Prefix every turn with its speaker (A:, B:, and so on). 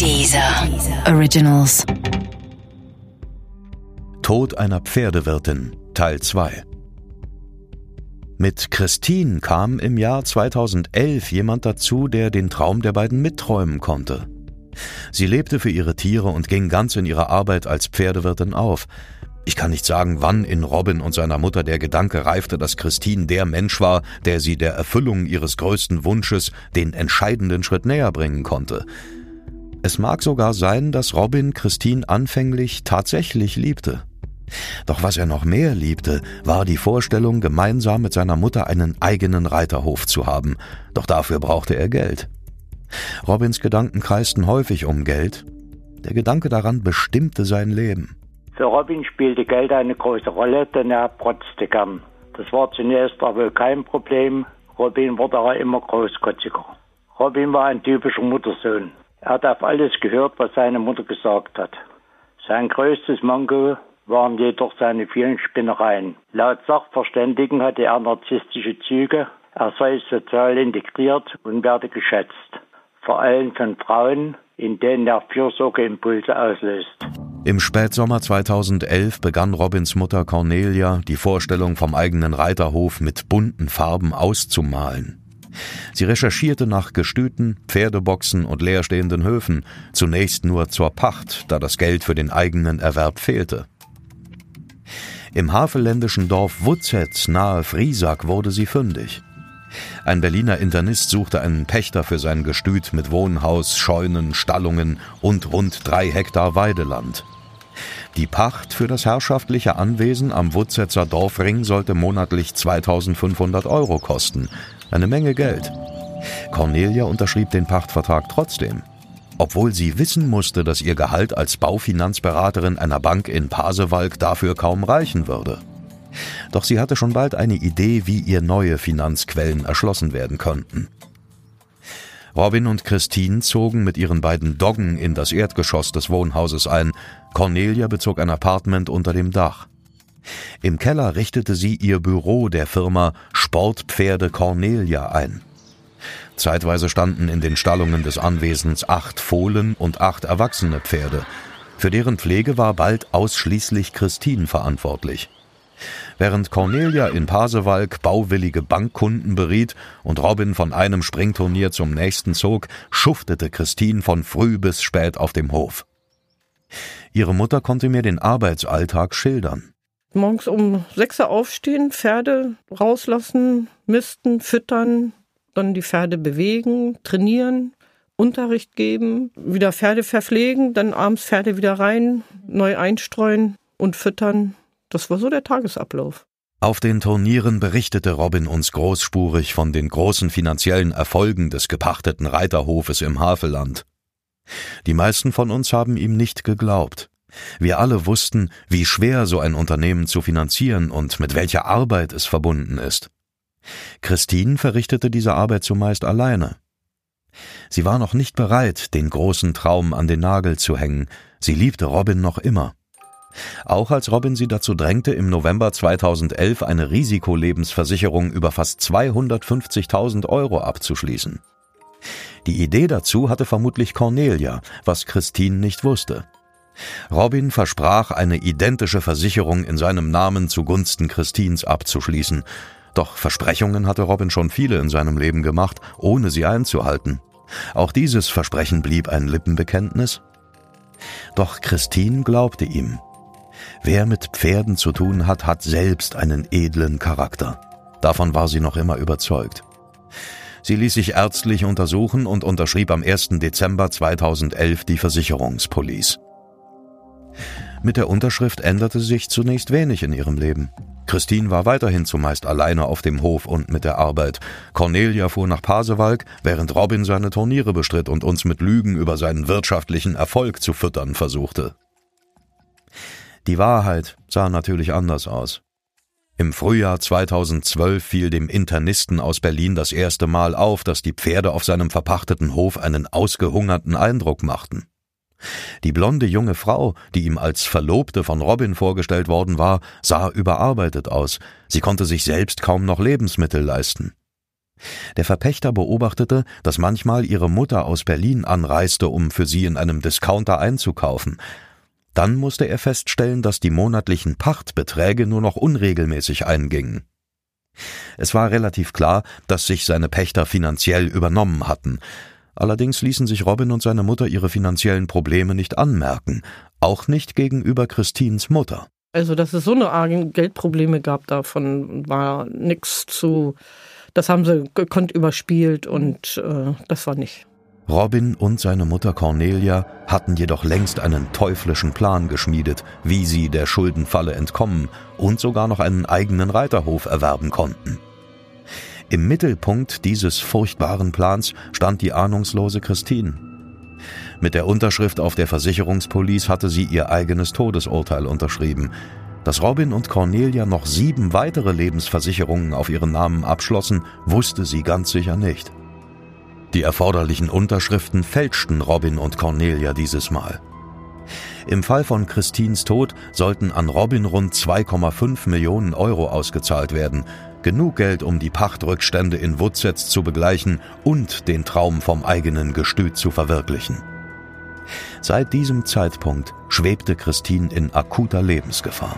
A: Dieser Originals.
B: Tod einer Pferdewirtin Teil 2 Mit Christine kam im Jahr 2011 jemand dazu, der den Traum der beiden mitträumen konnte. Sie lebte für ihre Tiere und ging ganz in ihrer Arbeit als Pferdewirtin auf. Ich kann nicht sagen, wann in Robin und seiner Mutter der Gedanke reifte, dass Christine der Mensch war, der sie der Erfüllung ihres größten Wunsches den entscheidenden Schritt näher bringen konnte. Es mag sogar sein, dass Robin Christine anfänglich tatsächlich liebte. Doch was er noch mehr liebte, war die Vorstellung, gemeinsam mit seiner Mutter einen eigenen Reiterhof zu haben. Doch dafür brauchte er Geld. Robins Gedanken kreisten häufig um Geld. Der Gedanke daran bestimmte sein Leben.
C: Für Robin spielte Geld eine große Rolle, denn er protzte gern. Das war zunächst aber kein Problem. Robin wurde aber immer großkotziger. Robin war ein typischer Muttersohn. Er hat auf alles gehört, was seine Mutter gesagt hat. Sein größtes Manko waren jedoch seine vielen Spinnereien. Laut Sachverständigen hatte er narzisstische Züge, er sei sozial integriert und werde geschätzt. Vor allem von Frauen, in denen er Fürsorgeimpulse auslöst.
B: Im Spätsommer 2011 begann Robins Mutter Cornelia die Vorstellung vom eigenen Reiterhof mit bunten Farben auszumalen. Sie recherchierte nach Gestüten, Pferdeboxen und leerstehenden Höfen, zunächst nur zur Pacht, da das Geld für den eigenen Erwerb fehlte. Im havelländischen Dorf Wutzet nahe Friesack wurde sie fündig. Ein Berliner Internist suchte einen Pächter für sein Gestüt mit Wohnhaus, Scheunen, Stallungen und rund drei Hektar Weideland. Die Pacht für das herrschaftliche Anwesen am Wutzetzer Dorfring sollte monatlich 2500 Euro kosten. Eine Menge Geld. Cornelia unterschrieb den Pachtvertrag trotzdem. Obwohl sie wissen musste, dass ihr Gehalt als Baufinanzberaterin einer Bank in Pasewalk dafür kaum reichen würde. Doch sie hatte schon bald eine Idee, wie ihr neue Finanzquellen erschlossen werden könnten. Robin und Christine zogen mit ihren beiden Doggen in das Erdgeschoss des Wohnhauses ein. Cornelia bezog ein Apartment unter dem Dach. Im Keller richtete sie ihr Büro der Firma Sportpferde Cornelia ein. Zeitweise standen in den Stallungen des Anwesens acht Fohlen und acht erwachsene Pferde. Für deren Pflege war bald ausschließlich Christine verantwortlich. Während Cornelia in Pasewalk bauwillige Bankkunden beriet und Robin von einem Springturnier zum nächsten zog, schuftete Christine von früh bis spät auf dem Hof. Ihre Mutter konnte mir den Arbeitsalltag schildern.
D: Morgens um sechs Uhr aufstehen, Pferde rauslassen, misten, füttern, dann die Pferde bewegen, trainieren, Unterricht geben, wieder Pferde verpflegen, dann abends Pferde wieder rein, neu einstreuen und füttern. Das war so der Tagesablauf.
B: Auf den Turnieren berichtete Robin uns großspurig von den großen finanziellen Erfolgen des gepachteten Reiterhofes im Havelland. Die meisten von uns haben ihm nicht geglaubt. Wir alle wussten, wie schwer so ein Unternehmen zu finanzieren und mit welcher Arbeit es verbunden ist. Christine verrichtete diese Arbeit zumeist alleine. Sie war noch nicht bereit, den großen Traum an den Nagel zu hängen. Sie liebte Robin noch immer. Auch als Robin sie dazu drängte, im November 2011 eine Risikolebensversicherung über fast 250.000 Euro abzuschließen. Die Idee dazu hatte vermutlich Cornelia, was Christine nicht wusste. Robin versprach, eine identische Versicherung in seinem Namen zugunsten Christins abzuschließen. Doch Versprechungen hatte Robin schon viele in seinem Leben gemacht, ohne sie einzuhalten. Auch dieses Versprechen blieb ein Lippenbekenntnis. Doch Christine glaubte ihm. Wer mit Pferden zu tun hat, hat selbst einen edlen Charakter. Davon war sie noch immer überzeugt. Sie ließ sich ärztlich untersuchen und unterschrieb am 1. Dezember 2011 die Versicherungspolice. Mit der Unterschrift änderte sich zunächst wenig in ihrem Leben. Christine war weiterhin zumeist alleine auf dem Hof und mit der Arbeit. Cornelia fuhr nach Pasewalk, während Robin seine Turniere bestritt und uns mit Lügen über seinen wirtschaftlichen Erfolg zu füttern versuchte. Die Wahrheit sah natürlich anders aus. Im Frühjahr 2012 fiel dem Internisten aus Berlin das erste Mal auf, dass die Pferde auf seinem verpachteten Hof einen ausgehungerten Eindruck machten. Die blonde junge Frau, die ihm als Verlobte von Robin vorgestellt worden war, sah überarbeitet aus, sie konnte sich selbst kaum noch Lebensmittel leisten. Der Verpächter beobachtete, dass manchmal ihre Mutter aus Berlin anreiste, um für sie in einem Discounter einzukaufen. Dann musste er feststellen, dass die monatlichen Pachtbeträge nur noch unregelmäßig eingingen. Es war relativ klar, dass sich seine Pächter finanziell übernommen hatten. Allerdings ließen sich Robin und seine Mutter ihre finanziellen Probleme nicht anmerken, auch nicht gegenüber Christins Mutter.
D: Also, dass es so eine argen Geldprobleme gab, davon war nichts zu. Das haben sie gekonnt überspielt und äh, das war nicht.
B: Robin und seine Mutter Cornelia hatten jedoch längst einen teuflischen Plan geschmiedet, wie sie der Schuldenfalle entkommen und sogar noch einen eigenen Reiterhof erwerben konnten. Im Mittelpunkt dieses furchtbaren Plans stand die ahnungslose Christine. Mit der Unterschrift auf der Versicherungspolice hatte sie ihr eigenes Todesurteil unterschrieben. Dass Robin und Cornelia noch sieben weitere Lebensversicherungen auf ihren Namen abschlossen, wusste sie ganz sicher nicht. Die erforderlichen Unterschriften fälschten Robin und Cornelia dieses Mal. Im Fall von Christins Tod sollten an Robin rund 2,5 Millionen Euro ausgezahlt werden, genug Geld, um die Pachtrückstände in Woodsetts zu begleichen und den Traum vom eigenen Gestüt zu verwirklichen. Seit diesem Zeitpunkt schwebte Christine in akuter Lebensgefahr.